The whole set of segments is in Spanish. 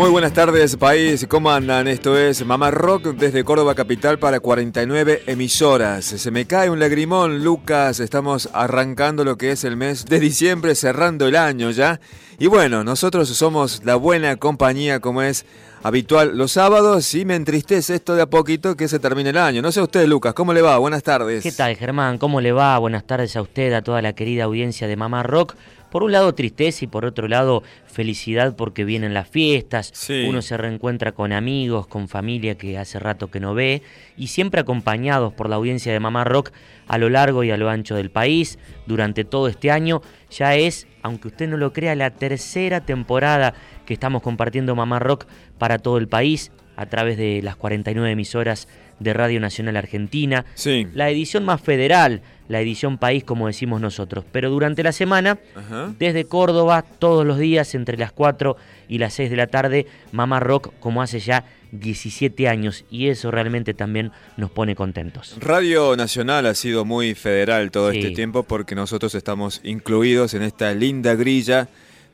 Muy buenas tardes, país. ¿Cómo andan? Esto es Mamá Rock desde Córdoba Capital para 49 emisoras. Se me cae un lagrimón, Lucas. Estamos arrancando lo que es el mes de diciembre, cerrando el año ya. Y bueno, nosotros somos la buena compañía como es habitual los sábados y me entristece esto de a poquito que se termine el año. No sé usted, Lucas, ¿cómo le va? Buenas tardes. ¿Qué tal, Germán? ¿Cómo le va? Buenas tardes a usted, a toda la querida audiencia de Mamá Rock por un lado tristeza y por otro lado felicidad porque vienen las fiestas, uno se reencuentra con amigos, con familia que hace rato que no ve y siempre acompañados por la audiencia de Mamá Rock a lo largo y a lo ancho del país durante todo este año. Ya es, aunque usted no lo crea, la tercera temporada que estamos compartiendo Mamá Rock para todo el país a través de las 49 emisoras de Radio Nacional Argentina. Sí. La edición más federal, la edición país como decimos nosotros. Pero durante la semana, desde Córdoba, todos los días entre las 4 y las 6 de la tarde, Mamá Rock como hace ya 17 años y eso realmente también nos pone contentos. Radio Nacional ha sido muy federal todo este tiempo porque nosotros estamos incluidos en esta linda grilla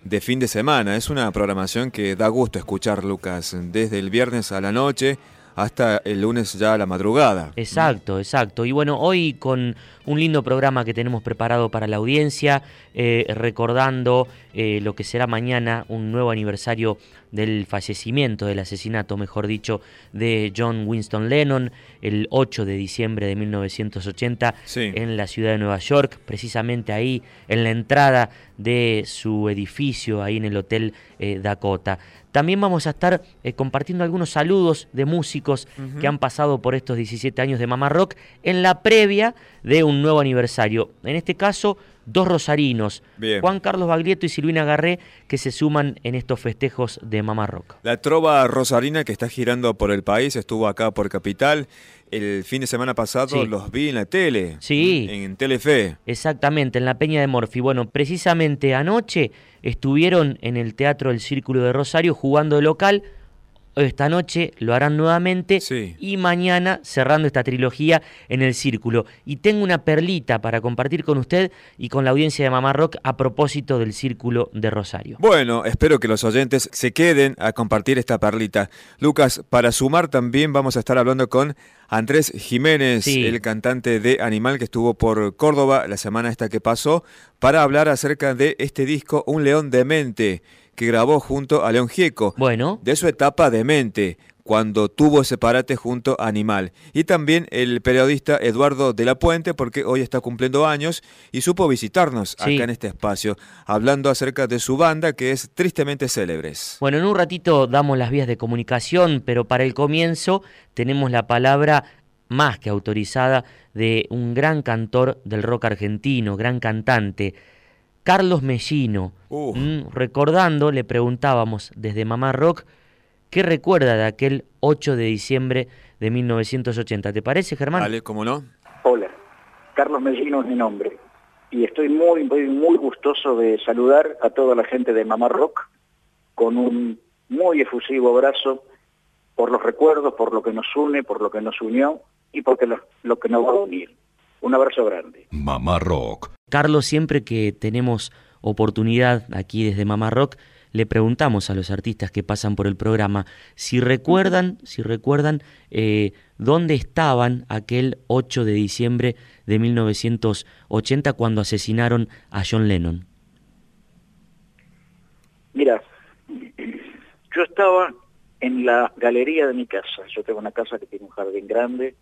de fin de semana. Es una programación que da gusto escuchar, Lucas, desde el viernes a la noche hasta el lunes ya a la madrugada. Exacto, exacto. Y bueno, hoy con un lindo programa que tenemos preparado para la audiencia, eh, recordando eh, lo que será mañana un nuevo aniversario del fallecimiento, del asesinato, mejor dicho, de John Winston Lennon, el 8 de diciembre de 1980 en la ciudad de Nueva York, precisamente ahí en la entrada de su edificio, ahí en el Hotel eh, Dakota. También vamos a estar eh, compartiendo algunos saludos de músicos que han pasado por estos 17 años de Mamá Rock en la previa de un nuevo aniversario. En este caso, dos rosarinos, Juan Carlos Baglietto y Silvina Garré, que se suman en estos festejos de Mamá Rock. La trova rosarina que está girando por el país, estuvo acá por Capital. El fin de semana pasado los vi en la tele. Sí. En, en Telefe. Exactamente, en la Peña de Morfi. Bueno, precisamente anoche estuvieron en el Teatro del Círculo de Rosario jugando de local esta noche lo harán nuevamente y mañana cerrando esta trilogía en el círculo. Y tengo una perlita para compartir con usted y con la audiencia de Mamá Rock a propósito del círculo de Rosario. Bueno, espero que los oyentes se queden a compartir esta perlita. Lucas, para sumar también vamos a estar hablando con Andrés Jiménez, el cantante de Animal que estuvo por Córdoba la semana esta que pasó, para hablar acerca de este disco Un León Demente que grabó junto a León Gieco. Bueno. De su etapa de mente, cuando tuvo ese parate junto a Animal. Y también el periodista Eduardo de la Puente, porque hoy está cumpliendo años y supo visitarnos acá en este espacio, hablando acerca de su banda que es tristemente célebres. Bueno, en un ratito damos las vías de comunicación, pero para el comienzo tenemos la palabra más que autorizada de un gran cantor del rock argentino, gran cantante. Carlos Mellino. Mm, recordando, le preguntábamos desde Mamá Rock, ¿qué recuerda de aquel 8 de diciembre de 1980? ¿Te parece, Germán? Vale, ¿cómo no? Hola, Carlos Mellino es mi nombre. Y estoy muy, muy, muy gustoso de saludar a toda la gente de Mamá Rock con un muy efusivo abrazo por los recuerdos, por lo que nos une, por lo que nos unió y por lo, lo que nos va a unir. Un abrazo grande. Mamá Rock. Carlos, siempre que tenemos oportunidad aquí desde Mamá Rock, le preguntamos a los artistas que pasan por el programa si recuerdan, si recuerdan eh, dónde estaban aquel 8 de diciembre de 1980 cuando asesinaron a John Lennon. Mira, yo estaba en la galería de mi casa. Yo tengo una casa que tiene un jardín grande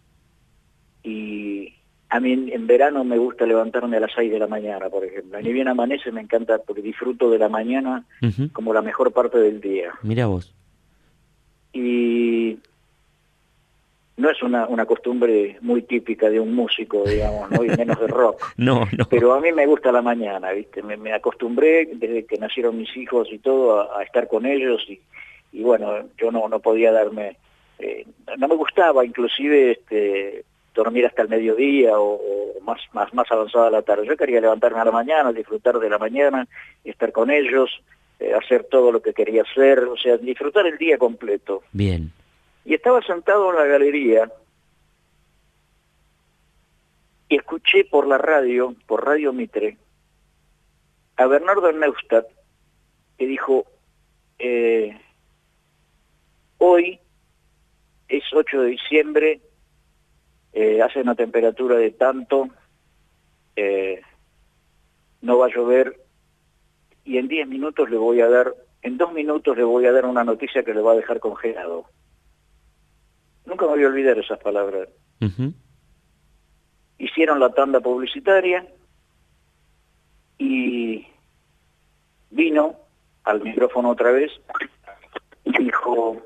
y A mí en verano me gusta levantarme a las 6 de la mañana, por ejemplo. Ni bien amanece me encanta porque disfruto de la mañana como la mejor parte del día. Mira vos. Y no es una, una costumbre muy típica de un músico, digamos, ¿no? y menos de rock. no, no. Pero a mí me gusta la mañana, ¿viste? Me, acostumbré desde que nacieron mis hijos y todo a, estar con ellos y, y, bueno, yo no, no podía darme, eh, no me gustaba inclusive este, dormir hasta el mediodía o, más, más, más avanzada la tarde. Yo quería levantarme a la mañana, disfrutar de la mañana, estar con ellos, eh, hacer todo lo que quería hacer, o sea, disfrutar el día completo. Bien. Y estaba sentado en la galería y escuché por la radio, por Radio Mitre, a Bernardo Neustadt, que dijo, eh, hoy es 8 de diciembre, eh, hace una temperatura de tanto, eh, no va a llover, y en 10 minutos le voy a dar, en dos minutos le voy a dar una noticia que le va a dejar congelado. Nunca me voy a olvidar esas palabras. Hicieron la tanda publicitaria y vino al micrófono otra vez y dijo,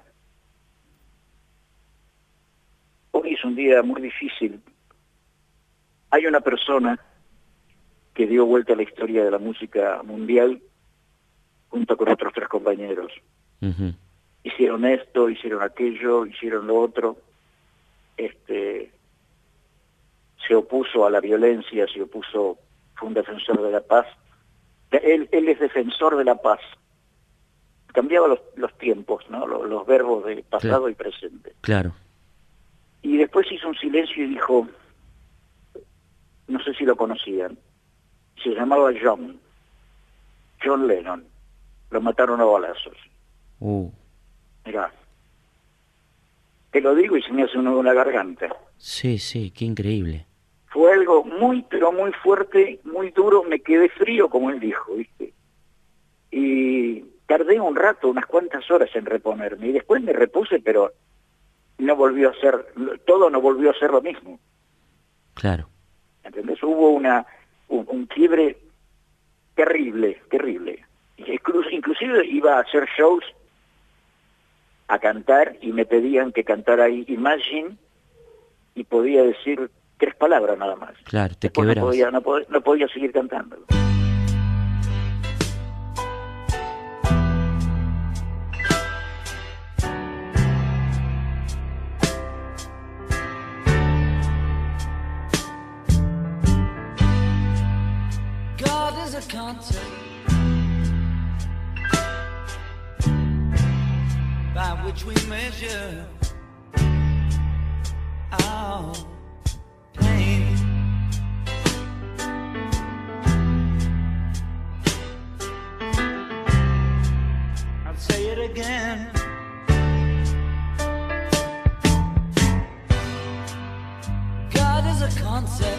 hoy es un día muy difícil. Hay una persona que dio vuelta a la historia de la música mundial junto con otros tres compañeros hicieron esto, hicieron aquello, hicieron lo otro, este, se opuso a la violencia, se opuso, fue un defensor de la paz. Él, él es defensor de la paz. Cambiaba los, los tiempos, ¿no? Los, verbos de pasado y presente. Claro. Y después hizo un silencio y dijo, no sé si lo conocían, se llamaba John, John Lennon. Lo mataron a balazos. Uh. Mirá, te lo digo y se me hace uno de una garganta. Sí, sí, qué increíble. Fue algo muy, pero muy fuerte, muy duro, me quedé frío, como él dijo, ¿viste? Y tardé un rato, unas cuantas horas en reponerme, y después me repuse, pero no volvió a ser, todo no volvió a ser lo mismo. Claro. ¿Entendés? Hubo una, un, quiebre terrible, terrible. Inclusive iba a hacer shows a cantar y me pedían que cantara Imagine y podía decir tres palabras nada más. Claro, te no podía, no, podía, seguir cantando. say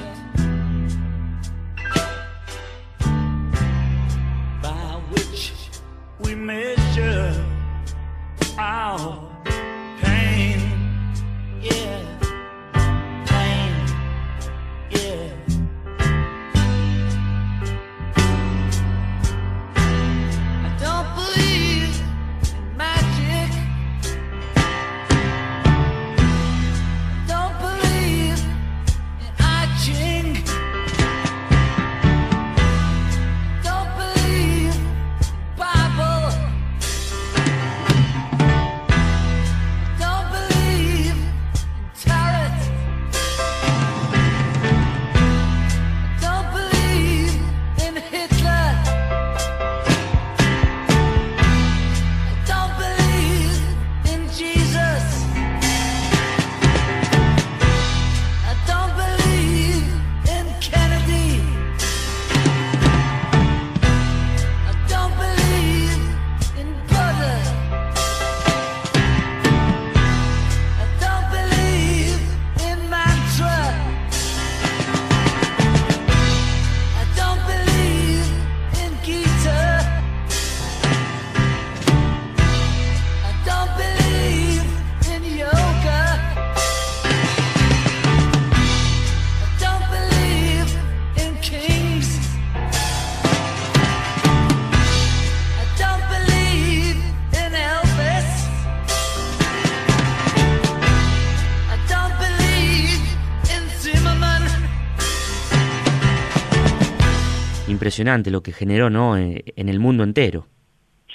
Impresionante lo que generó, ¿no? En, el mundo entero.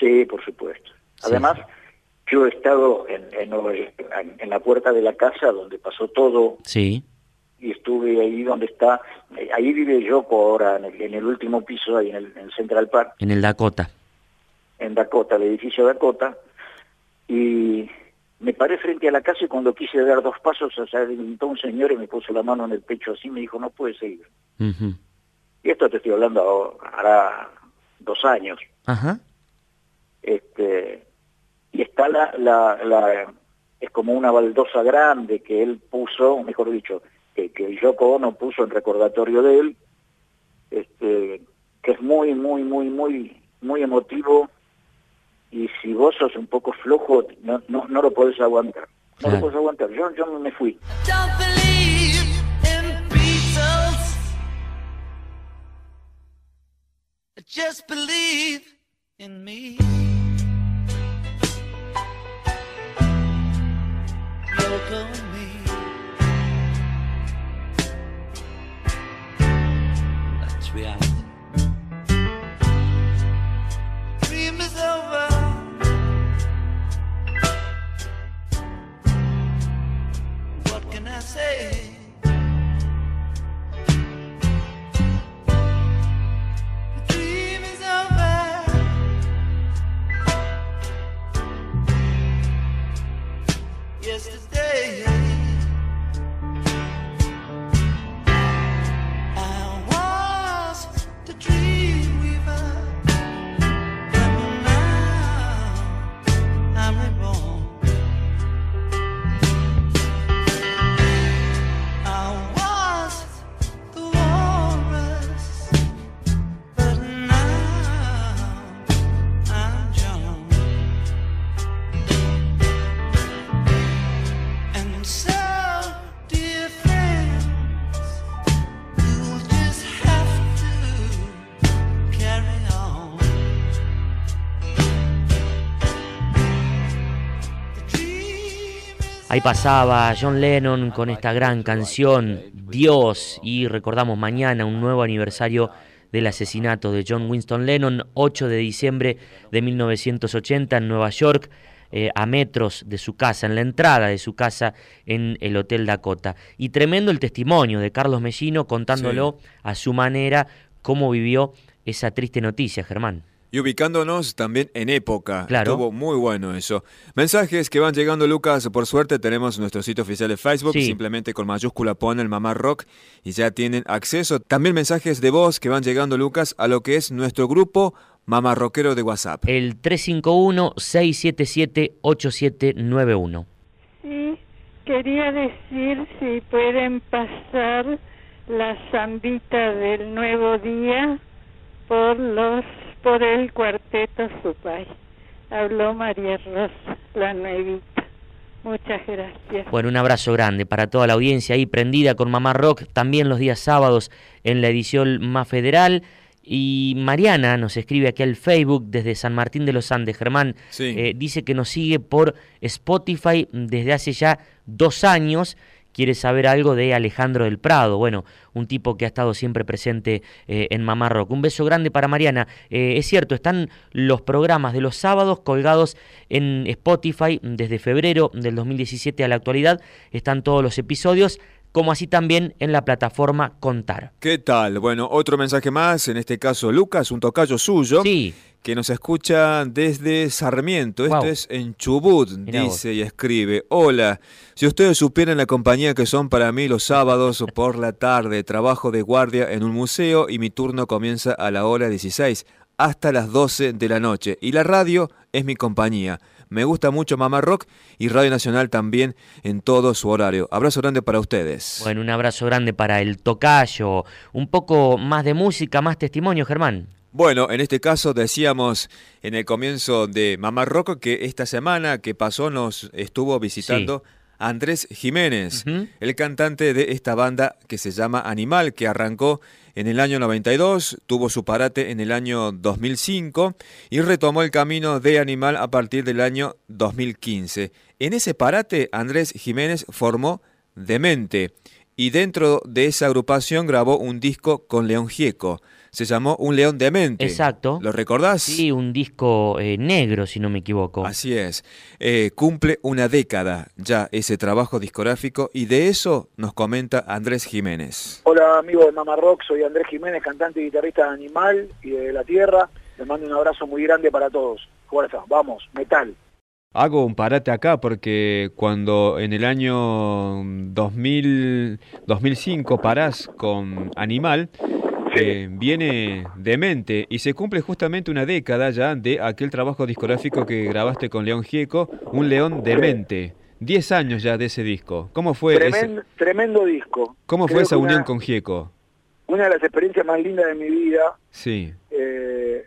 Sí, por supuesto. Además, yo he estado en, en, la puerta de la casa donde pasó todo. Sí. Y estuve ahí donde está, ahí vive Yoko ahora, en el, último piso, ahí en el en Central Park. En el Dakota. En Dakota, el edificio Dakota. Y me paré frente a la casa y cuando quise dar dos pasos, o sea, un señor y me puso la mano en el pecho así, me dijo, no puede seguir. Y esto te estoy hablando hará dos años. Ajá. Este, y está la, la, la, es como una baldosa grande que él puso, mejor dicho, que, que Yoko Ono puso en recordatorio de él, este, que es muy, muy, muy, muy, muy emotivo y si vos sos un poco flojo, no, no, no lo podés aguantar. No lo podés aguantar. Yo, yo me fui. Just believe in me. Local Ahí pasaba John Lennon con esta gran canción, Dios, y recordamos mañana un nuevo aniversario del asesinato de John Winston Lennon, 8 de diciembre de 1980 en Nueva York, eh, a metros de su casa, en la entrada de su casa en el Hotel Dakota. Y tremendo el testimonio de Carlos Mellino contándolo a su manera cómo vivió esa triste noticia, Germán. Y ubicándonos también en época. Claro. Estuvo muy bueno eso. Mensajes que van llegando, Lucas. Por suerte tenemos nuestro sitio oficial de Facebook. Simplemente con mayúscula ponen Mamá Rock y ya tienen acceso. También mensajes de voz que van llegando, Lucas, a lo que es nuestro grupo Mamá Rockero de WhatsApp. El 351-677-8791. Y quería decir si pueden pasar la zambita del nuevo día por los por el cuarteto Supay. Habló María Rosa, la nuevita. Muchas gracias. Bueno, un abrazo grande para toda la audiencia ahí prendida con Mamá Rock, también los días sábados en la edición más federal. Y Mariana nos escribe aquí al Facebook desde San Martín de los Andes, Germán. Eh, dice que nos sigue por Spotify desde hace ya dos años quiere saber algo de Alejandro del Prado, bueno, un tipo que ha estado siempre presente eh, en Mamá Rock. Un beso grande para Mariana. Eh, es cierto, están los programas de los sábados colgados en Spotify desde febrero del 2017 a la actualidad. Están todos los episodios como así también en la plataforma Contar. ¿Qué tal? Bueno, otro mensaje más, en este caso Lucas, un tocayo suyo. Sí que nos escucha desde Sarmiento, esto es en Chubut, dice y escribe, hola, si ustedes supieran la compañía que son para mí los sábados por la tarde, trabajo de guardia en un museo y mi turno comienza a la hora 16 hasta las 12 de la noche y la radio es mi compañía. Me gusta mucho Mamá Rock y Radio Nacional también en todo su horario. Abrazo grande para ustedes. Bueno, un abrazo grande para el tocayo. Un poco más de música, más testimonio, Germán. Bueno, en este caso decíamos en el comienzo de Mamá Rocco que esta semana que pasó nos estuvo visitando Andrés Jiménez, el cantante de esta banda que se llama Animal, que arrancó en el año 92, tuvo su parate en el año 2005 y retomó el camino de Animal a partir del año 2015. En ese parate, Andrés Jiménez formó Demente y dentro de esa agrupación grabó un disco con León Gieco se llamó Un León Demente. Exacto. ¿Lo recordás? Sí, un disco eh, negro, si no me equivoco. Así es. Eh, cumple una década ya ese trabajo discográfico y de eso nos comenta Andrés Jiménez. Hola amigos de Mama Rock, soy Andrés Jiménez, cantante y guitarrista de Animal y de La Tierra. Les mando un abrazo muy grande para todos. Fuerza, vamos, metal. Hago un parate acá porque cuando en el año 2000, 2005 parás con Animal, eh, viene Demente y se cumple justamente una década ya de aquel trabajo discográfico que grabaste con León Gieco, Un León Demente. Diez años ya de ese disco. ¿Cómo fue Tremendo, ese- tremendo disco. ¿Cómo Creo fue esa que unión una- con Gieco? Una de las experiencias más lindas de mi vida. Sí, Eh,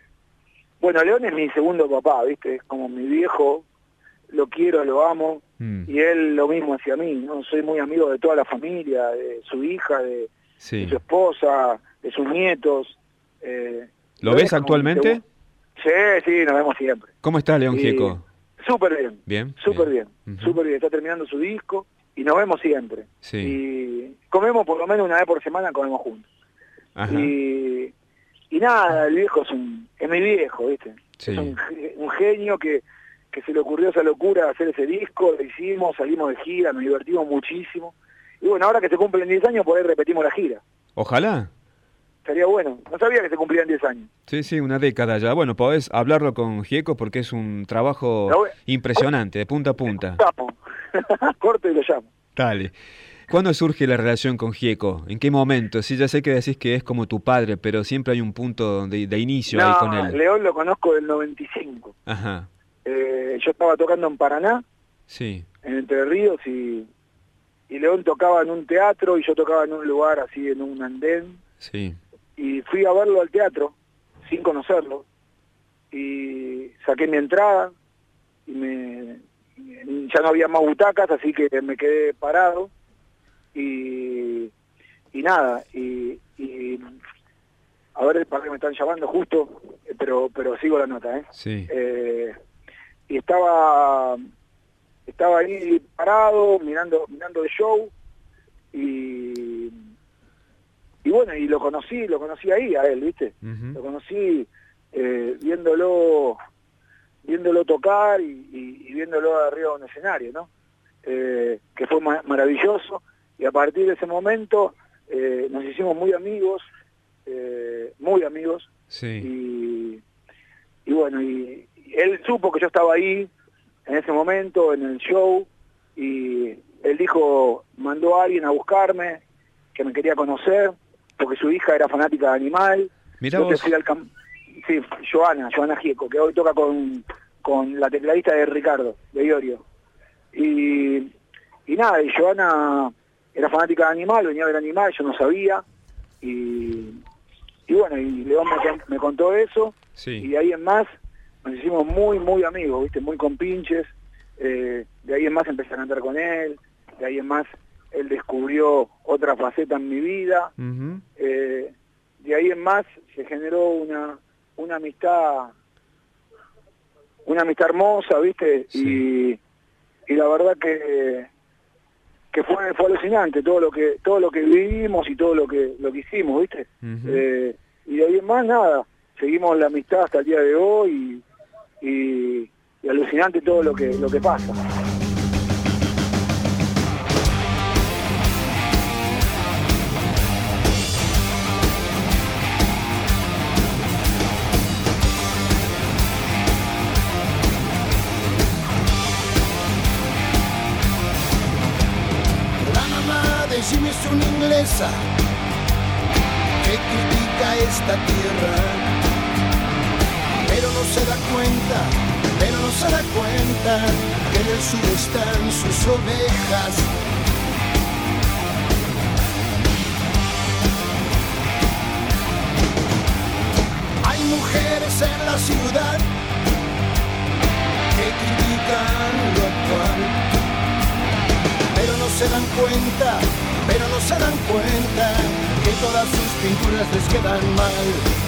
bueno, León es mi segundo papá, ¿viste? Es como mi viejo, lo quiero, lo amo. mm, Y él lo mismo hacia mí, ¿no? Soy muy amigo de toda la familia, de su hija, de, su esposa, de sus nietos. eh, ¿Lo ves actualmente? Sí, sí, nos vemos siempre. ¿Cómo está León Gieco? Súper bien, Bien. súper bien, Ujú. súper bien. Está terminando su disco y nos vemos siempre. Sí. Y comemos por lo menos una vez por semana, comemos juntos. Ajá. Y, y nada, el viejo es un es mi viejo, ¿viste? Sí. Es un, un genio que, que se le ocurrió esa locura de hacer ese disco, lo hicimos, salimos de gira, nos divertimos muchísimo. Y bueno, ahora que se cumplen 10 años, por ahí repetimos la gira. Ojalá. Estaría bueno. No sabía que se cumplían 10 años. Sí, sí, una década ya. Bueno, podés hablarlo con Gieco porque es un trabajo voy- impresionante, de punta a punta. Corto y lo llamo. Dale. ¿Cuándo surge la relación con Gieco? ¿En qué momento? Sí, ya sé que decís que es como tu padre, pero siempre hay un punto de, de inicio ahí No, con él. León lo conozco del 95. Ajá, Eh, yo estaba tocando en Paraná, sí, en Entre Ríos, y, y León tocaba en un teatro y yo tocaba en un lugar así, en un andén. sí. y fui a verlo al teatro sin conocerlo y saqué mi entrada y me ya no había más butacas así que me quedé parado y y nada y, y a ver para qué me están llamando justo eh, pero pero sigo la nota eh Sí, eh, y estaba estaba ahí parado mirando mirando el show y y bueno y lo conocí lo conocí ahí a él viste lo conocí eh, viéndolo viéndolo tocar y, y- y viéndolo arriba de un escenario no Eh, que fue ma- maravilloso y a partir de ese momento eh, nos hicimos muy amigos eh, muy amigos sí, y, y bueno, y él supo que yo estaba ahí en ese momento, en el show, y él dijo, mandó a alguien a buscarme, que me quería conocer, porque su hija era fanática de Animal. Mira Yo te vos. fui al cam- Sí, Joana, Joana Gieco, que hoy toca con, con la tecladista de Ricardo, de Iorio. Y, y nada, y Joana era fanática de Animal, venía a ver Animal, yo no sabía. Y, y bueno, y León me, con- me contó eso, Sí, y de ahí en más nos hicimos muy, muy amigos, ¿viste? Muy compinches. Eh, de ahí en más empecé a cantar con él, de ahí en más él descubrió otra faceta en mi vida. Eh, de ahí en más se generó una, una amistad una amistad hermosa, ¿viste? Sí. Y, y la verdad que que fue fue alucinante todo lo que todo lo que vivimos y todo lo que lo que hicimos, ¿viste? Eh, y de ahí en más nada, seguimos la amistad hasta el día de hoy y, alucinante todo lo que lo que pasa. La mamá de Jimmy es una inglesa que en el sur están sus ovejas. Hay mujeres en la ciudad que critican lo actual pero no se dan cuenta, pero no se dan cuenta que todas sus pinturas les quedan mal.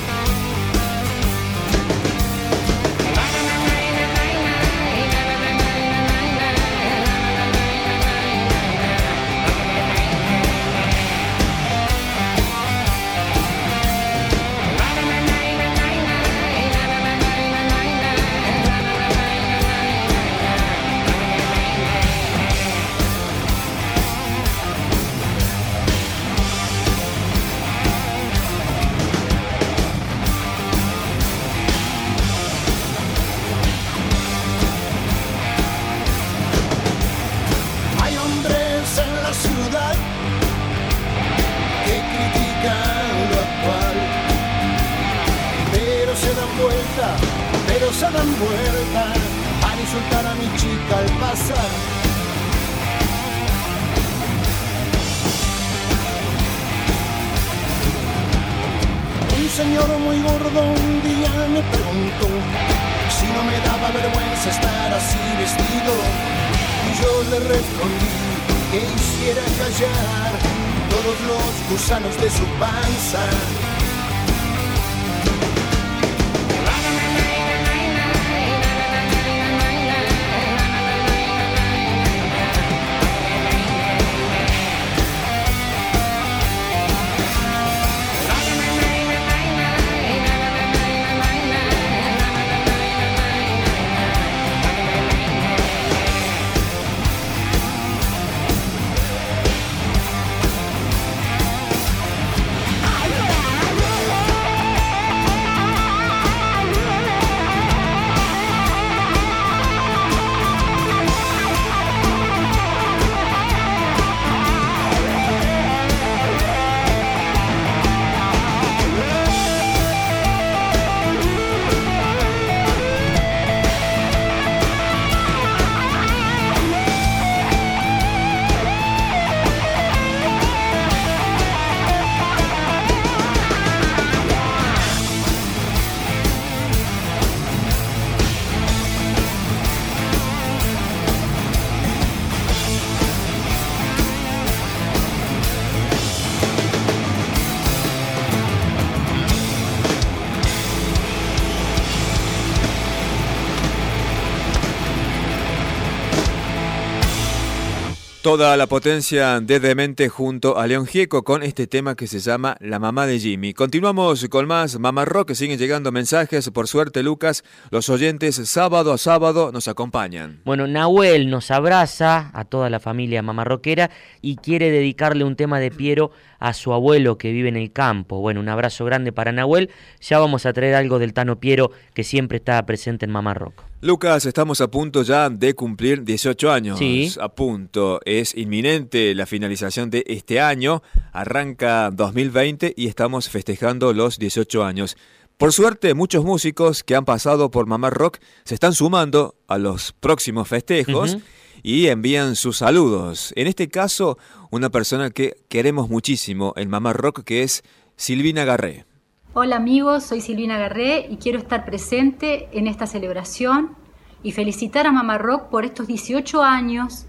Toda la potencia de Demente junto a León Gieco con este tema que se llama La mamá de Jimmy. Continuamos con más Mamá Rock, siguen llegando mensajes. Por suerte, Lucas, los oyentes sábado a sábado nos acompañan. Bueno, Nahuel nos abraza a toda la familia mamarroquera y quiere dedicarle un tema de Piero a su abuelo que vive en el campo. Bueno, un abrazo grande para Nahuel. Ya vamos a traer algo del Tano Piero que siempre está presente en Mamá Rock. Lucas, estamos a punto ya de cumplir 18 años. Sí. A punto. Es inminente la finalización de este año. Arranca 2020 y estamos festejando los 18 años. Por suerte, muchos músicos que han pasado por Mamá Rock se están sumando a los próximos festejos y envían sus saludos. En este caso, una persona que queremos muchísimo en Mamá Rock, que es Silvina Garré. Hola amigos, soy Silvina Garré y quiero estar presente en esta celebración y felicitar a Mamá Rock por estos 18 años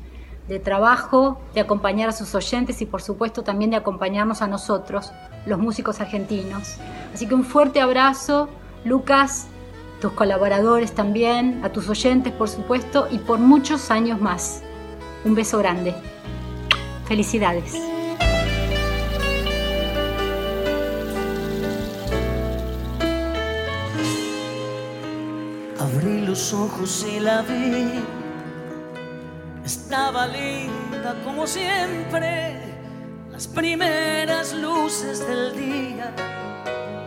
de trabajo, de acompañar a sus oyentes y por supuesto también de acompañarnos a nosotros, los músicos argentinos. Así que un fuerte abrazo, Lucas, tus colaboradores también, a tus oyentes por supuesto y por muchos años más. Un beso grande. Felicidades. Abrí los ojos y la vi. Estaba linda como siempre. Las primeras luces del día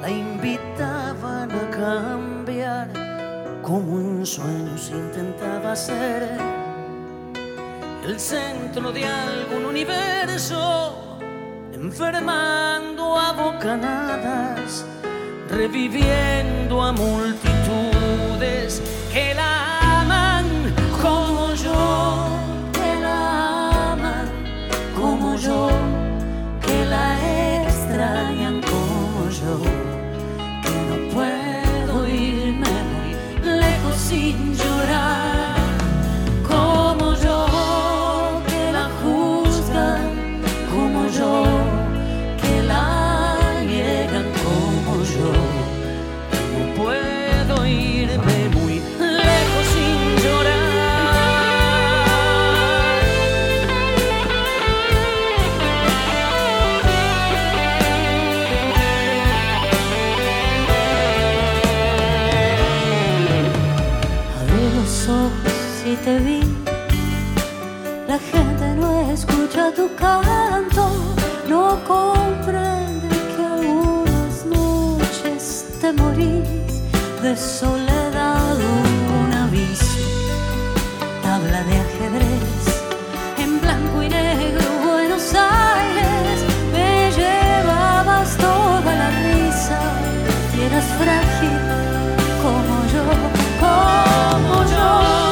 la invitaban a cambiar. Como en sueños intentaba ser el centro de algún universo, enfermando a bocanadas, reviviendo a multitudes que la te vi. La gente no escucha tu canto, no comprende que algunas noches te morís de soledad. Un aviso, tabla de ajedrez, en blanco y negro, Buenos Aires. Me llevabas toda la risa y eras frágil sin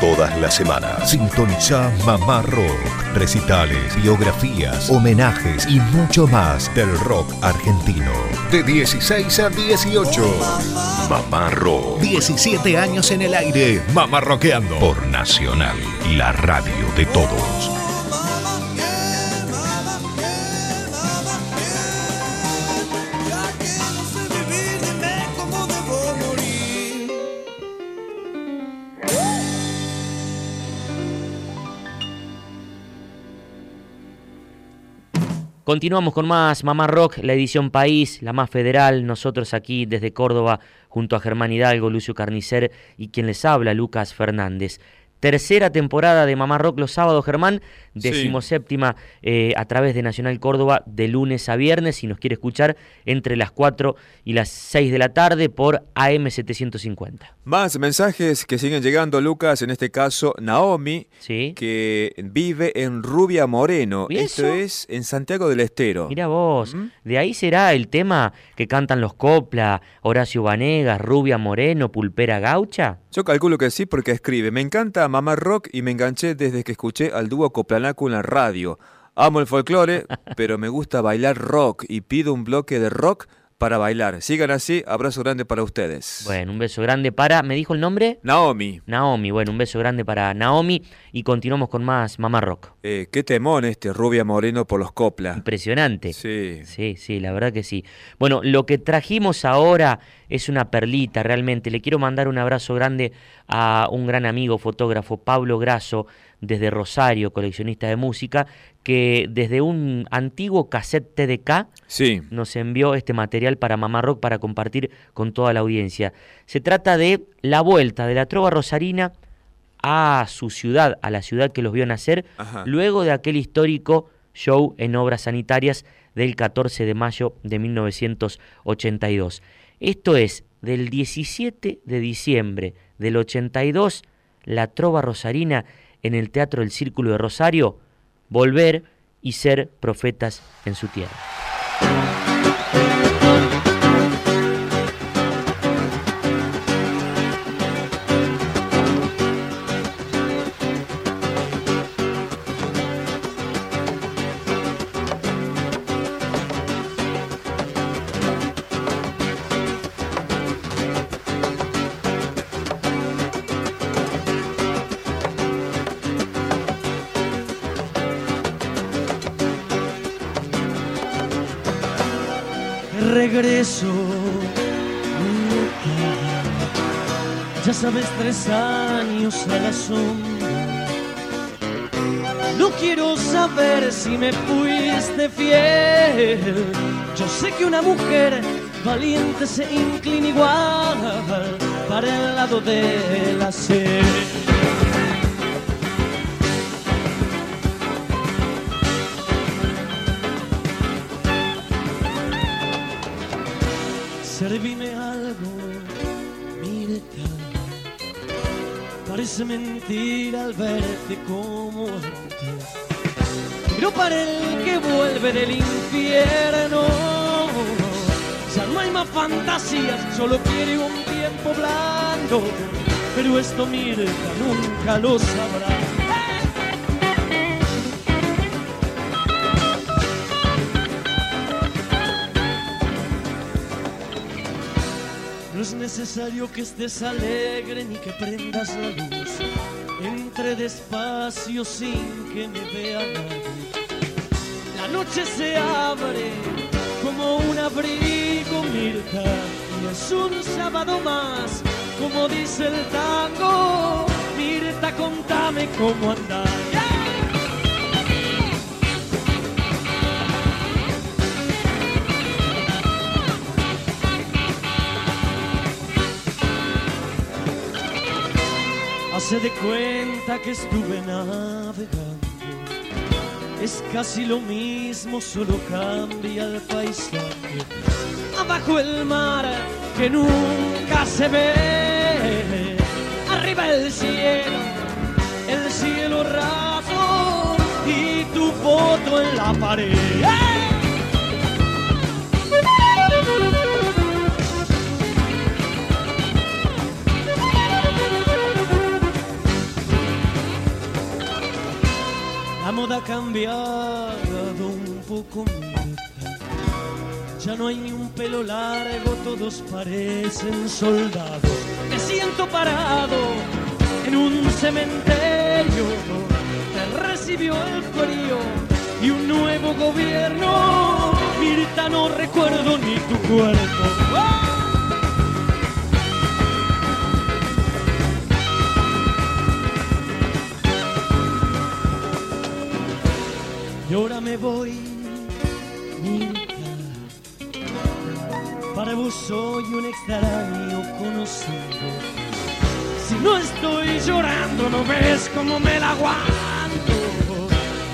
Todas las semanas sintoniza Mamá Rock. Recitales, biografías, homenajes y mucho más del rock argentino. De 16 a 18. Mamá Rock. 17 años en el aire. Mamá Rockeando. Por Nacional, la radio de todos. Continuamos con más Mamá Rock, la edición País, la más federal. Nosotros aquí desde Córdoba, junto a Germán Hidalgo, Lucio Carnicer y quien les habla, Lucas Fernández. Tercera temporada de Mamá Rock los sábados, Germán. Decimoséptima eh, a través de Nacional Córdoba de lunes a viernes. Si nos quiere escuchar entre las 4 y las 6 de la tarde por AM 750. Más mensajes que siguen llegando, Lucas. En este caso, Naomi, Sí. que vive en Rubia Moreno. ¿Y Esto eso? es en Santiago del Estero. Mira vos, de ahí será el tema que cantan los Copla, Horacio Vanegas, Rubia Moreno, Pulpera Gaucha. Yo calculo que sí porque escribe, me encanta Mamá Rock y me enganché desde que escuché al dúo Coplanaco en la radio. Amo el folclore, pero me gusta bailar rock y pido un bloque de rock para bailar. Sigan así, abrazo grande para ustedes. Bueno, un beso grande para, ¿me dijo el nombre? Naomi, Naomi, bueno, un beso grande para Naomi y continuamos con más Mamá Rock. eh, qué temón este Rubia Moreno por los Copla. Impresionante. Sí. Sí, sí, la verdad que sí. Bueno, lo que trajimos ahora es una perlita realmente. Le quiero mandar un abrazo grande a un gran amigo fotógrafo, Pablo Grasso, desde Rosario, coleccionista de música, que desde un antiguo cassette TDK Sí. nos envió este material para Mamá Rock para compartir con toda la audiencia. Se trata de la vuelta de la trova rosarina a su ciudad, a la ciudad que los vio nacer, Ajá. luego de aquel histórico show en obras sanitarias del 14 de mayo de 1982. Esto es, del 17 de diciembre del 82, la trova rosarina en el Teatro del Círculo de Rosario, volver y ser profetas en su tierra. Regreso. Ya sabes, tres años a la sombra. No quiero saber si me fuiste fiel. Yo sé que una mujer valiente se inclina igual para el lado de la Servime algo, Mirta. Parece mentira al verte como antes. Pero para el que vuelve del infierno, ya no hay más fantasías, solo quiere un tiempo blando. Pero esto Mirta nunca lo sabrá. Necesario que estés alegre ni que prendas la luz. Entre despacio sin que me vea nadie. La noche se abre como un abrigo, Mirta. Y es un sábado más, como dice el tango. Mirta, contame cómo andar. Se dé cuenta que estuve navegando. Es casi lo mismo, solo cambia el paisaje. Abajo el mar que nunca se ve. Arriba el cielo, el cielo raso y tu foto en la pared. Moda ha cambiado un poco. Ya no hay ni un pelo largo, todos parecen soldados. Me siento parado en un cementerio. Me recibió el frío y un nuevo gobierno. Mirta, no recuerdo ni tu cuerpo. ¡Ah! Voy, Mirta. Para vos soy un extraño conocido. Si no estoy llorando, no ves cómo me la aguanto.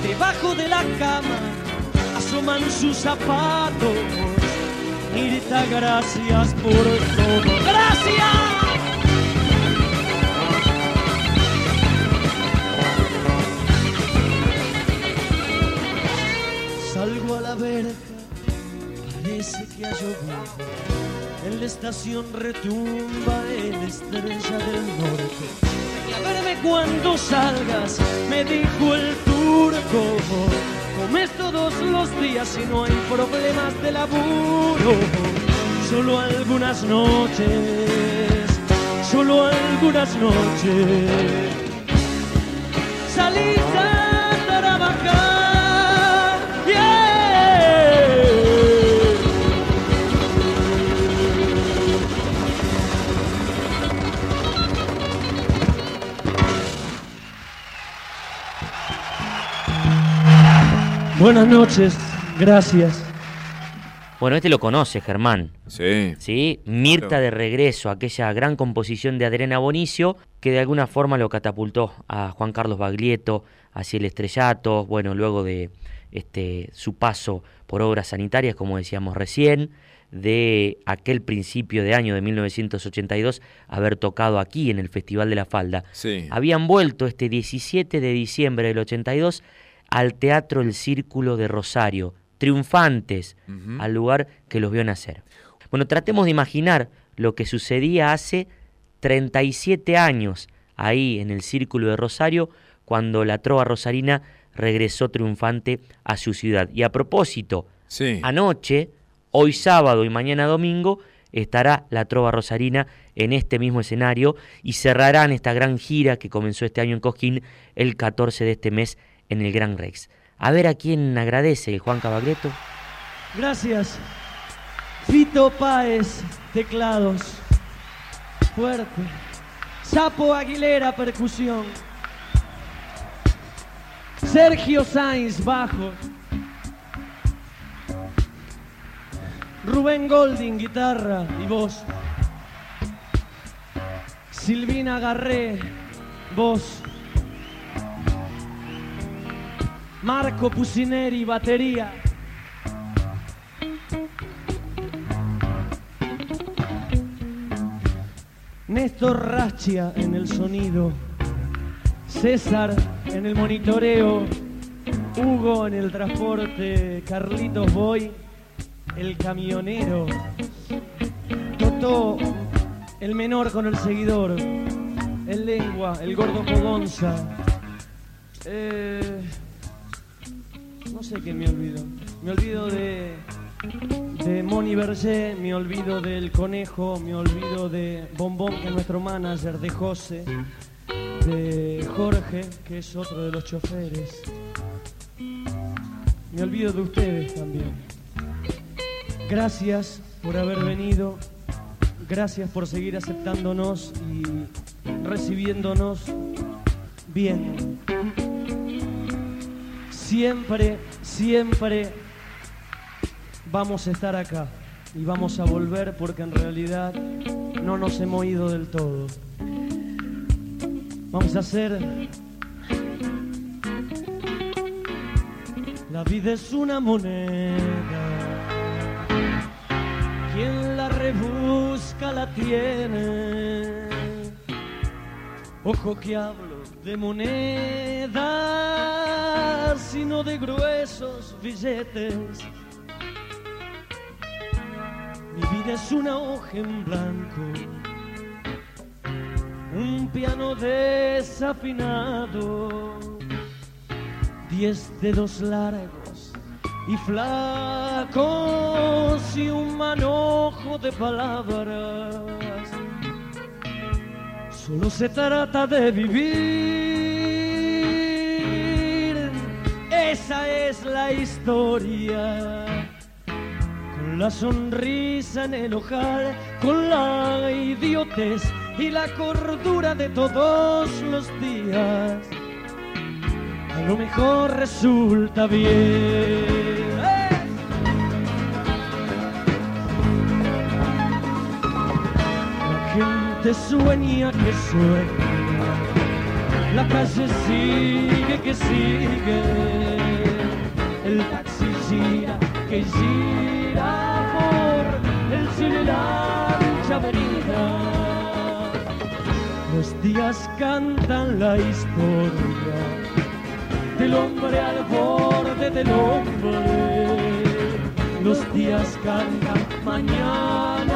Debajo de la cama asoman sus zapatos. Mirta, gracias por todo. ¡Gracias! Parece que ha llovido. En la estación retumba la estrella del norte. Y a verme cuando salgas, me dijo el turco. Comes todos los días y no hay problemas de laburo. Solo algunas noches, solo algunas noches. Salís a Buenas noches, gracias. Bueno, este lo conoce, Germán. Sí. ¿Sí? Mirta Claro. de regreso, aquella gran composición de Adriana Bonicio, que de alguna forma lo catapultó a Juan Carlos Baglietto hacia el estrellato, bueno, luego de este, su paso por obras sanitarias, como decíamos recién, de aquel principio de año de 1982 haber tocado aquí en el Festival de la Falda. Sí. Habían vuelto este 17 de diciembre del 82 al Teatro El Círculo de Rosario, triunfantes, al lugar que los vio nacer. Bueno, tratemos de imaginar lo que sucedía hace 37 años ahí en el Círculo de Rosario, cuando la trova rosarina regresó triunfante a su ciudad. Y a propósito, Sí. anoche, hoy sábado y mañana domingo, estará la Trova Rosarina en este mismo escenario y cerrarán esta gran gira que comenzó este año en Cosquín el 14 de este mes en el Gran Rex. A ver a quién agradece Juan Cabagreto. Gracias. Fito Páez, teclados. Fuerte. Sapo Aguilera, percusión. Sergio Sainz, bajo. Rubén Golding, guitarra y voz. Silvina Garré, voz. Marco Pusineri, batería. Néstor Rachia en el sonido, César en el monitoreo, Hugo en el transporte, Carlitos Boy, el camionero, Totó, el menor con el seguidor, el lengua, el gordo Podonza. Eh, sé qué me olvido. Me olvido de, de Moni Berger, me olvido del conejo, me olvido de Bombón, que es nuestro manager, de José, de Jorge, que es otro de los choferes. Me olvido de ustedes también. Gracias por haber venido, gracias por seguir aceptándonos y recibiéndonos bien. Siempre, siempre vamos a estar acá y vamos a volver porque en realidad no nos hemos ido del todo. Vamos a hacer. La vida es una moneda. Quien la rebusca la tiene. Ojo que hablo de sino de gruesos billetes. Mi vida es una hoja en blanco, un piano desafinado, diez dedos largos y flacos y un manojo de palabras. Solo se trata de vivir, esa es la historia con la sonrisa en el ojal, con la idiotez y la cordura de todos los días. A lo mejor resulta bien. La gente sueña que sueña, la calle sigue que sigue, el taxi gira que gira por el cine ancha avenida. Los días cantan la historia del hombre al borde del hombre. Los días cantan mañanas,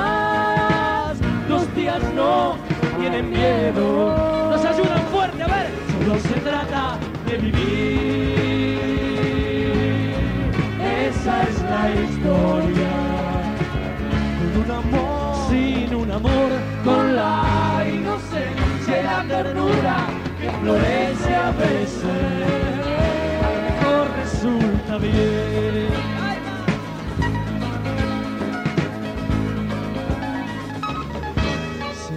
los días no tienen miedo. Nos ayudan fuerte, a ver, solo se trata de vivir. Esa es la historia. Con un amor, sin un amor, con la inocencia y la ternura que florece a veces. Mejor resulta bien.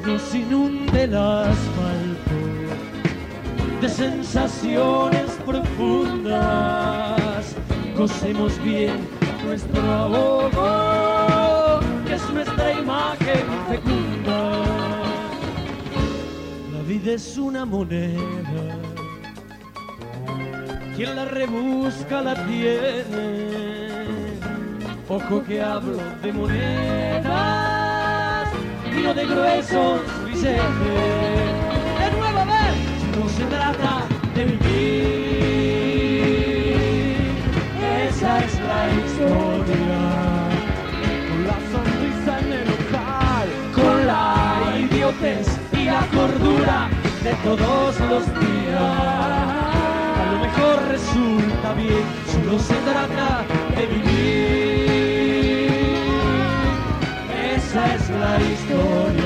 Nos inunde el asfalto de sensaciones profundas. Gocemos bien nuestro ahogo, que es nuestra imagen fecunda. La vida es una moneda, quien la rebusca la tiene. Ojo que hablo de monedas y no de gruesos billetes. De nuevo, a ver, no se trata Con la sonrisa en el local, con la idiotez y la cordura de todos los días. A lo mejor resulta bien, solo se trata de vivir. Esa es la historia.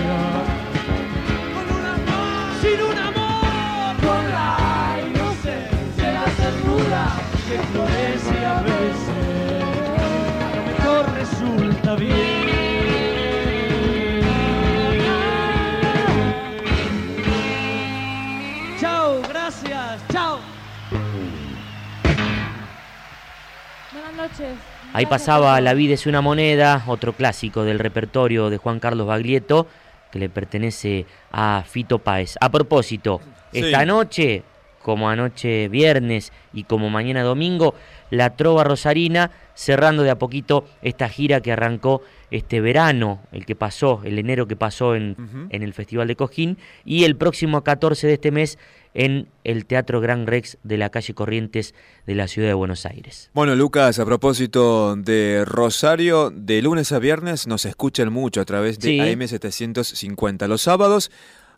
Ahí pasaba La vida es una moneda, otro clásico del repertorio de Juan Carlos Baglietto, que le pertenece a Fito Páez. A propósito, Sí. esta noche, como anoche viernes y como mañana domingo, la Trova Rosarina cerrando de a poquito esta gira que arrancó este verano, el que pasó, el enero que pasó en, en el Festival de Cojín, y el próximo 14 de este mes en el Teatro Gran Rex de la calle Corrientes de la ciudad de Buenos Aires. Bueno, Lucas, a propósito de Rosario, de lunes a viernes nos escuchan mucho a través de Sí. AM750. Los sábados,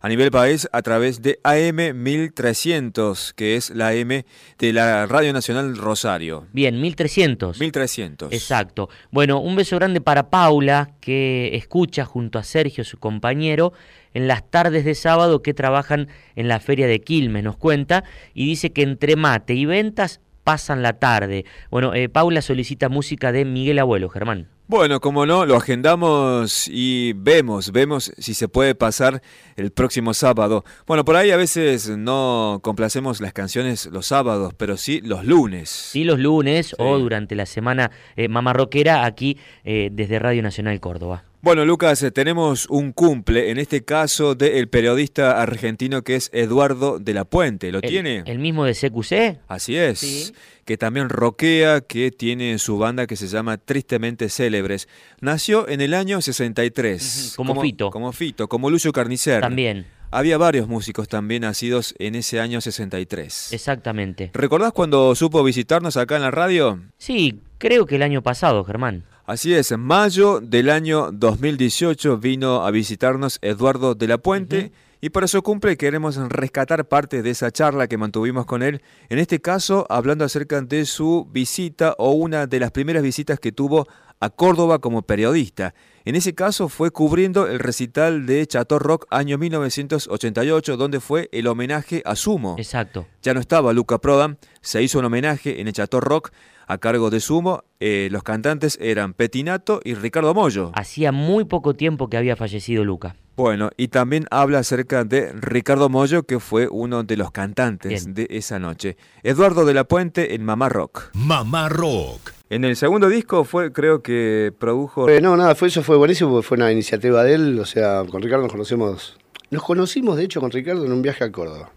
a nivel país, a través de AM1300, que es la AM de la Radio Nacional Rosario. Bien, 1300. 1300. Exacto. Bueno, un beso grande para Paula, que escucha junto a Sergio, su compañero, en las tardes de sábado que trabajan en la feria de Quilmes, nos cuenta, y dice que entre mate y ventas pasan la tarde. Bueno, eh, Paula solicita música de Miguel Abuelo, Germán. Bueno, como no, lo agendamos y vemos, vemos si se puede pasar el próximo sábado. Bueno, por ahí a veces no complacemos las canciones los sábados, pero sí los lunes. Sí, los lunes o durante la semana eh, mamarroquera aquí eh, desde Radio Nacional Córdoba. Bueno, Lucas, eh, tenemos un cumple, en este caso del periodista argentino que es Eduardo de la Puente. ¿Lo El- tiene? ¿El mismo de CQC? Así es. Que también roquea, que tiene su banda que se llama Tristemente Célebres. Nació en el año 63. Como Fito. Como Fito, como Lucio Carnicer. También. Había varios músicos también nacidos en ese año 63. Exactamente. ¿Recordás cuando supo visitarnos acá en la radio? Sí, creo que el año pasado, Germán. Así es, en mayo del año 2018 vino a visitarnos Eduardo de la Puente y para su cumple queremos rescatar parte de esa charla que mantuvimos con él, en este caso hablando acerca de su visita o una de las primeras visitas que tuvo a Córdoba como periodista. En ese caso fue cubriendo el recital de Chateau Rock año 1988, donde fue el homenaje a Sumo. Exacto. Ya no estaba Luca Prodan, se hizo un homenaje en el Chateau Rock a cargo de Sumo. Eh, los cantantes eran Petinato y Ricardo Mollo. Hacía muy poco tiempo que había fallecido Luca. Bueno, y también habla acerca de Ricardo Mollo, que fue uno de los cantantes Bien. de esa noche. Eduardo de la Puente en Mamá Rock. Mamá Rock. En el segundo disco fue, creo que produjo... Eh, no, nada, fue, eso fue buenísimo porque fue una iniciativa de él. O sea, con Ricardo nos conocemos. Nos conocimos, de hecho, con Ricardo en un viaje a Córdoba,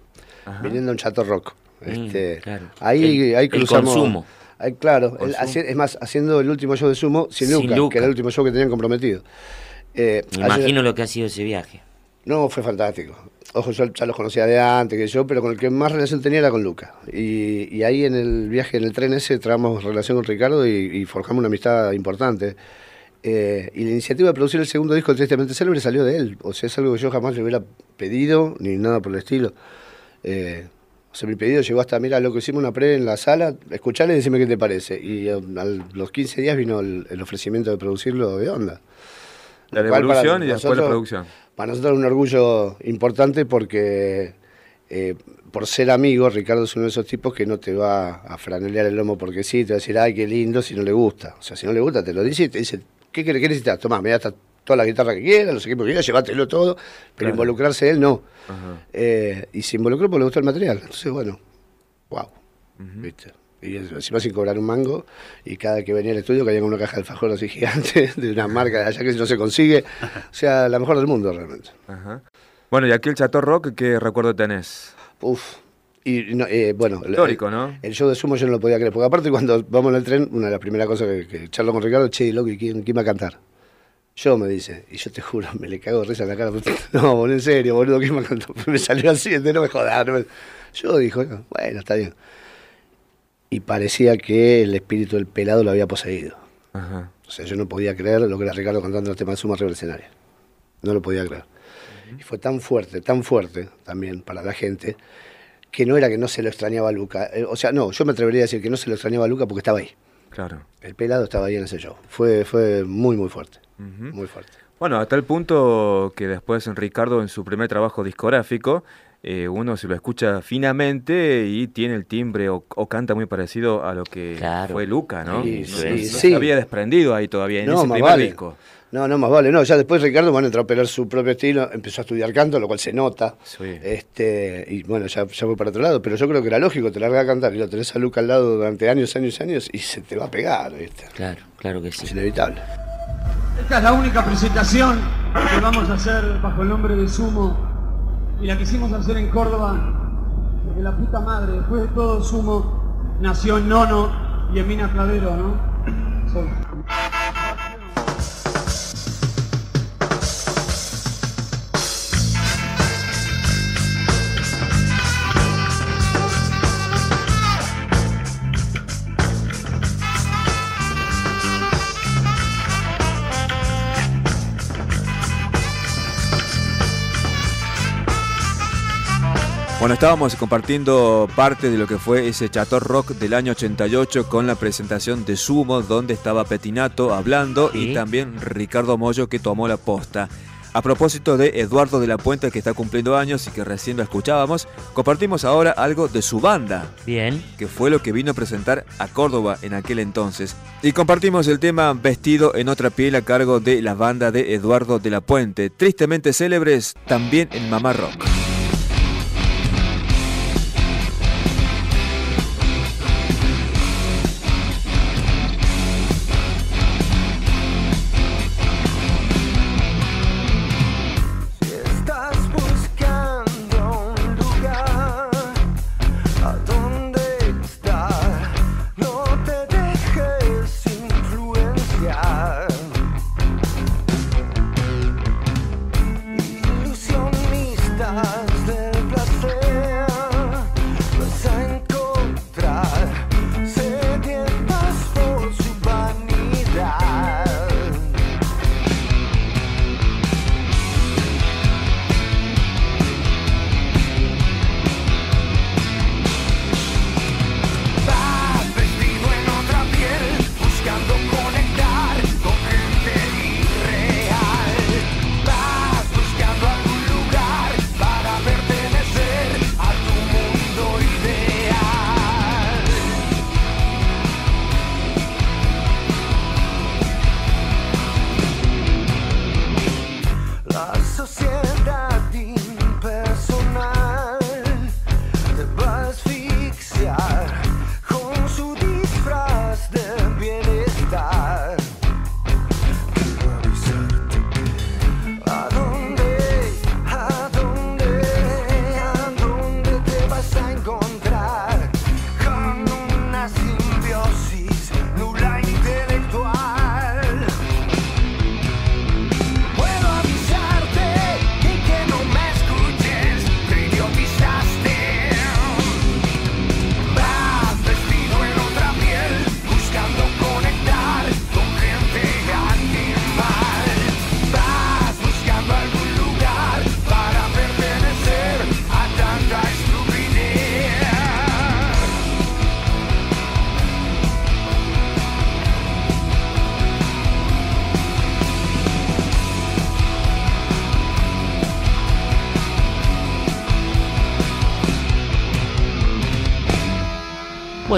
viniendo en Chato Rock. Este, claro. Ahí, El- ahí el cruzamos. consumo. ahí, claro, es más, haciendo el último show de Sumo sin, Sin Luca, Luca. que era el último show que tenían comprometido. Eh, Me ayer- imagino lo que ha sido ese viaje. no, fue fantástico. Ojo, yo ya los conocía de antes que yo, pero con el que más relación tenía era con Luca. Y, ahí en el viaje, en el tren ese, trabamos relación con Ricardo y, forjamos una amistad importante. Eh, y la iniciativa de producir el segundo disco, Tristemente Célebre, salió de él. O sea, es algo que yo jamás le hubiera pedido, ni nada por el estilo. Eh, o sea, mi pedido llegó hasta, mira, lo que hicimos una pre en la sala, escuchale y decime qué te parece. Y eh, los 15 días vino el, el ofrecimiento de producirlo de onda. La devolución y después la producción. Para nosotros es un orgullo importante porque eh, por ser amigo, Ricardo es uno de esos tipos que no te va a franelear el lomo porque sí, te va a decir, ay, qué lindo, si no le gusta. O sea, si no le gusta, te lo dice y te dice, ¿qué, querés- qué necesitas? Tomá, me da hasta toda la guitarra que quieras, los equipos que quieras, llévatelo todo, pero Claro. involucrarse él no. Eh, y se involucró porque le gustó el material. Entonces, bueno, wow. ¿Viste? Y encima sin cobrar un mango, y cada que venía al estudio caía con una caja de alfajor así gigante, de una marca de allá que no se consigue. O sea, la mejor del mundo realmente. Ajá. Bueno, y aquí el Chateau Rock, ¿qué recuerdo tenés? Uf. Y no, eh, bueno, Histórico, el, ¿no? El show de sumo yo no lo podía creer, porque aparte cuando vamos en el tren, una de las primeras cosas que, que charlo con Ricardo, che, loco, ¿y quién, quién va a cantar? Yo me dice, y yo te juro, me le cago de risa en la cara. No, boludo, en serio, boludo, ¿quién va a cantar? Me salió así, no me jodas. no me- Yo dijo, "No, bueno, está bien. Y parecía que el espíritu del pelado lo había poseído. Ajá. O sea, yo no podía creer lo que era Ricardo cantando el tema de del escenario. No lo podía creer. Y fue tan fuerte, tan fuerte también para la gente, que no era que no se lo extrañaba a Luca. Eh, o sea, no, yo me atrevería a decir que no se lo extrañaba a Luca porque estaba ahí. Claro. El pelado estaba ahí en ese show. Fue, fue muy, muy fuerte. Muy fuerte. Bueno, hasta el punto que después Ricardo en su primer trabajo discográfico, eh, uno se lo escucha finamente y tiene el timbre o, o canta muy parecido a lo que Claro. fue Luca, ¿no? Sí, no, sí, no- no sí. se había desprendido ahí todavía en No, ese más primer vale. disco. No, no, más vale. No, ya después Ricardo, bueno, entró a pelar su propio estilo, empezó a estudiar canto, lo cual se nota. Sí. Este, y bueno, ya, ya fue para otro lado, pero yo creo que era lógico, te larga a cantar y lo tenés a Luca al lado durante años, años, años y se te va a pegar, ¿viste? Claro, claro que Es sí. inevitable. Esta es la única presentación que vamos a hacer bajo el nombre de Sumo y la quisimos hacer en Córdoba porque la puta madre, después de todo Sumo, nació en Nono y en Clavero, ¿no? Bueno, estábamos compartiendo parte de lo que fue ese Chateau Rock del año 88 con la presentación de Sumo, donde estaba Petinato hablando y también Ricardo Mollo que tomó la posta. A propósito de Eduardo de la Puente que está cumpliendo años y que recién lo escuchábamos, compartimos ahora algo de su banda, Bien. que fue lo que vino a presentar a Córdoba en aquel entonces. Y compartimos el tema Vestido en otra piel a cargo de la banda de Eduardo de la Puente, tristemente célebres también en Mamá Rock.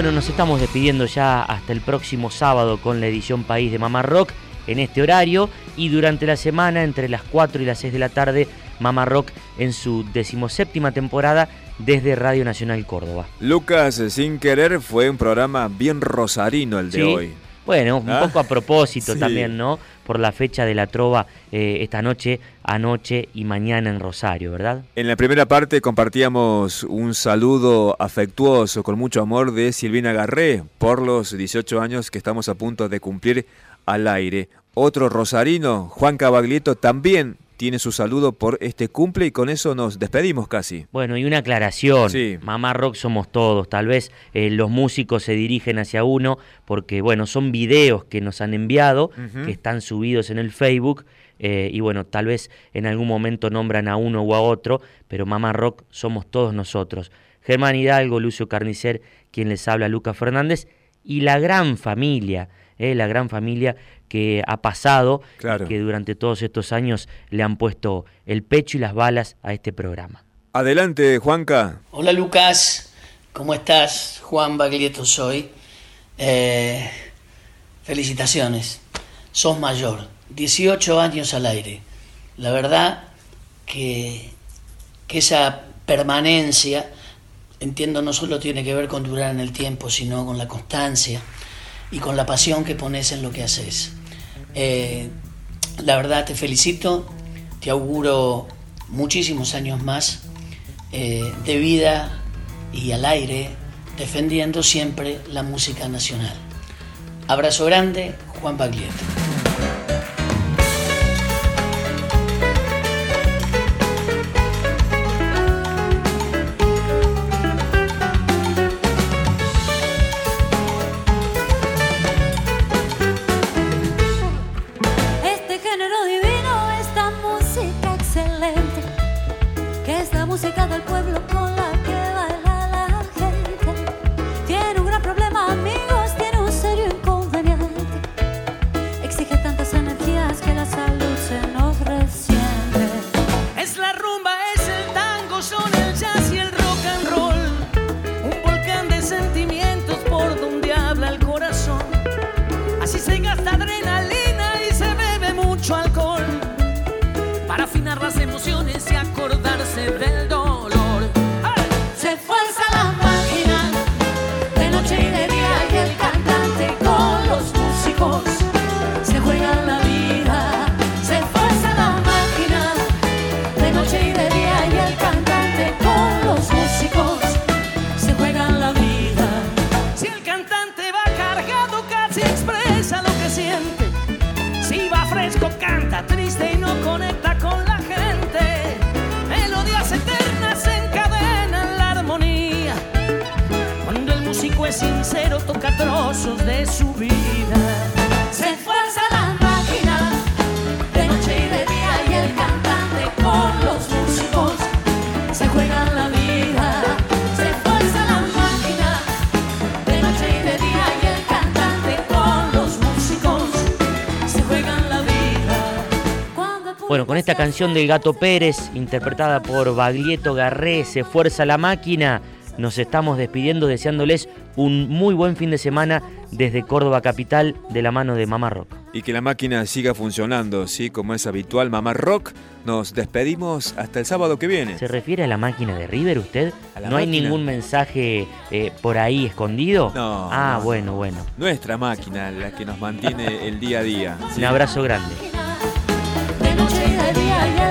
Bueno, nos estamos despidiendo ya hasta el próximo sábado con la edición País de Mamá Rock en este horario y durante la semana entre las 4 y las 6 de la tarde Mamá Rock en su decimoséptima temporada desde Radio Nacional Córdoba. Lucas, sin querer, fue un programa bien rosarino el de Sí. hoy. Bueno, un Ah, poco a propósito sí. también, ¿no? Por la fecha de la trova eh, esta noche, anoche y mañana en Rosario, ¿verdad? En la primera parte compartíamos un saludo afectuoso con mucho amor de Silvina Garré por los 18 años que estamos a punto de cumplir al aire. Otro rosarino, Juan Cabaglietto, también tiene su saludo por este cumple y con eso nos despedimos casi. Bueno, y una aclaración. Sí. Mamá Rock somos todos. Tal vez eh, los músicos se dirigen hacia uno porque, bueno, son videos que nos han enviado, que están subidos en el Facebook. eh, y bueno, tal vez en algún momento nombran a uno o a otro, pero Mamá Rock somos todos nosotros. Germán Hidalgo, Lucio Carnicer, quien les habla, Lucas Fernández, y la gran familia, eh, la gran familia que ha pasado, Claro. que durante todos estos años le han puesto el pecho y las balas a este programa. Adelante, Juanca. Hola Lucas, ¿cómo estás? Juan Baglietto soy. Eh, felicitaciones, sos mayor, 18 años al aire. La verdad que, que esa permanencia, entiendo, no solo tiene que ver con durar en el tiempo, sino con la constancia y con la pasión que pones en lo que haces. Eh, la verdad te felicito, te auguro muchísimos años más eh, de vida y al aire, defendiendo siempre la música nacional. Abrazo grande, Juan Baglietto. Música del pueblo esta canción del Gato Pérez, interpretada por Baglietto Garré, Se Fuerza la Máquina, nos estamos despidiendo deseándoles un muy buen fin de semana desde Córdoba Capital de la mano de Mamá Rock. Y que la máquina siga funcionando, ¿sí? Como es habitual, Mamá Rock. Nos despedimos hasta el sábado que viene. ¿Se refiere a la máquina de River usted? ¿No hay ningún mensaje eh, por ahí escondido? No, Ah, no. bueno, bueno. Nuestra máquina, la que nos mantiene el día a día. ¿sí? Un abrazo grande. De noche de día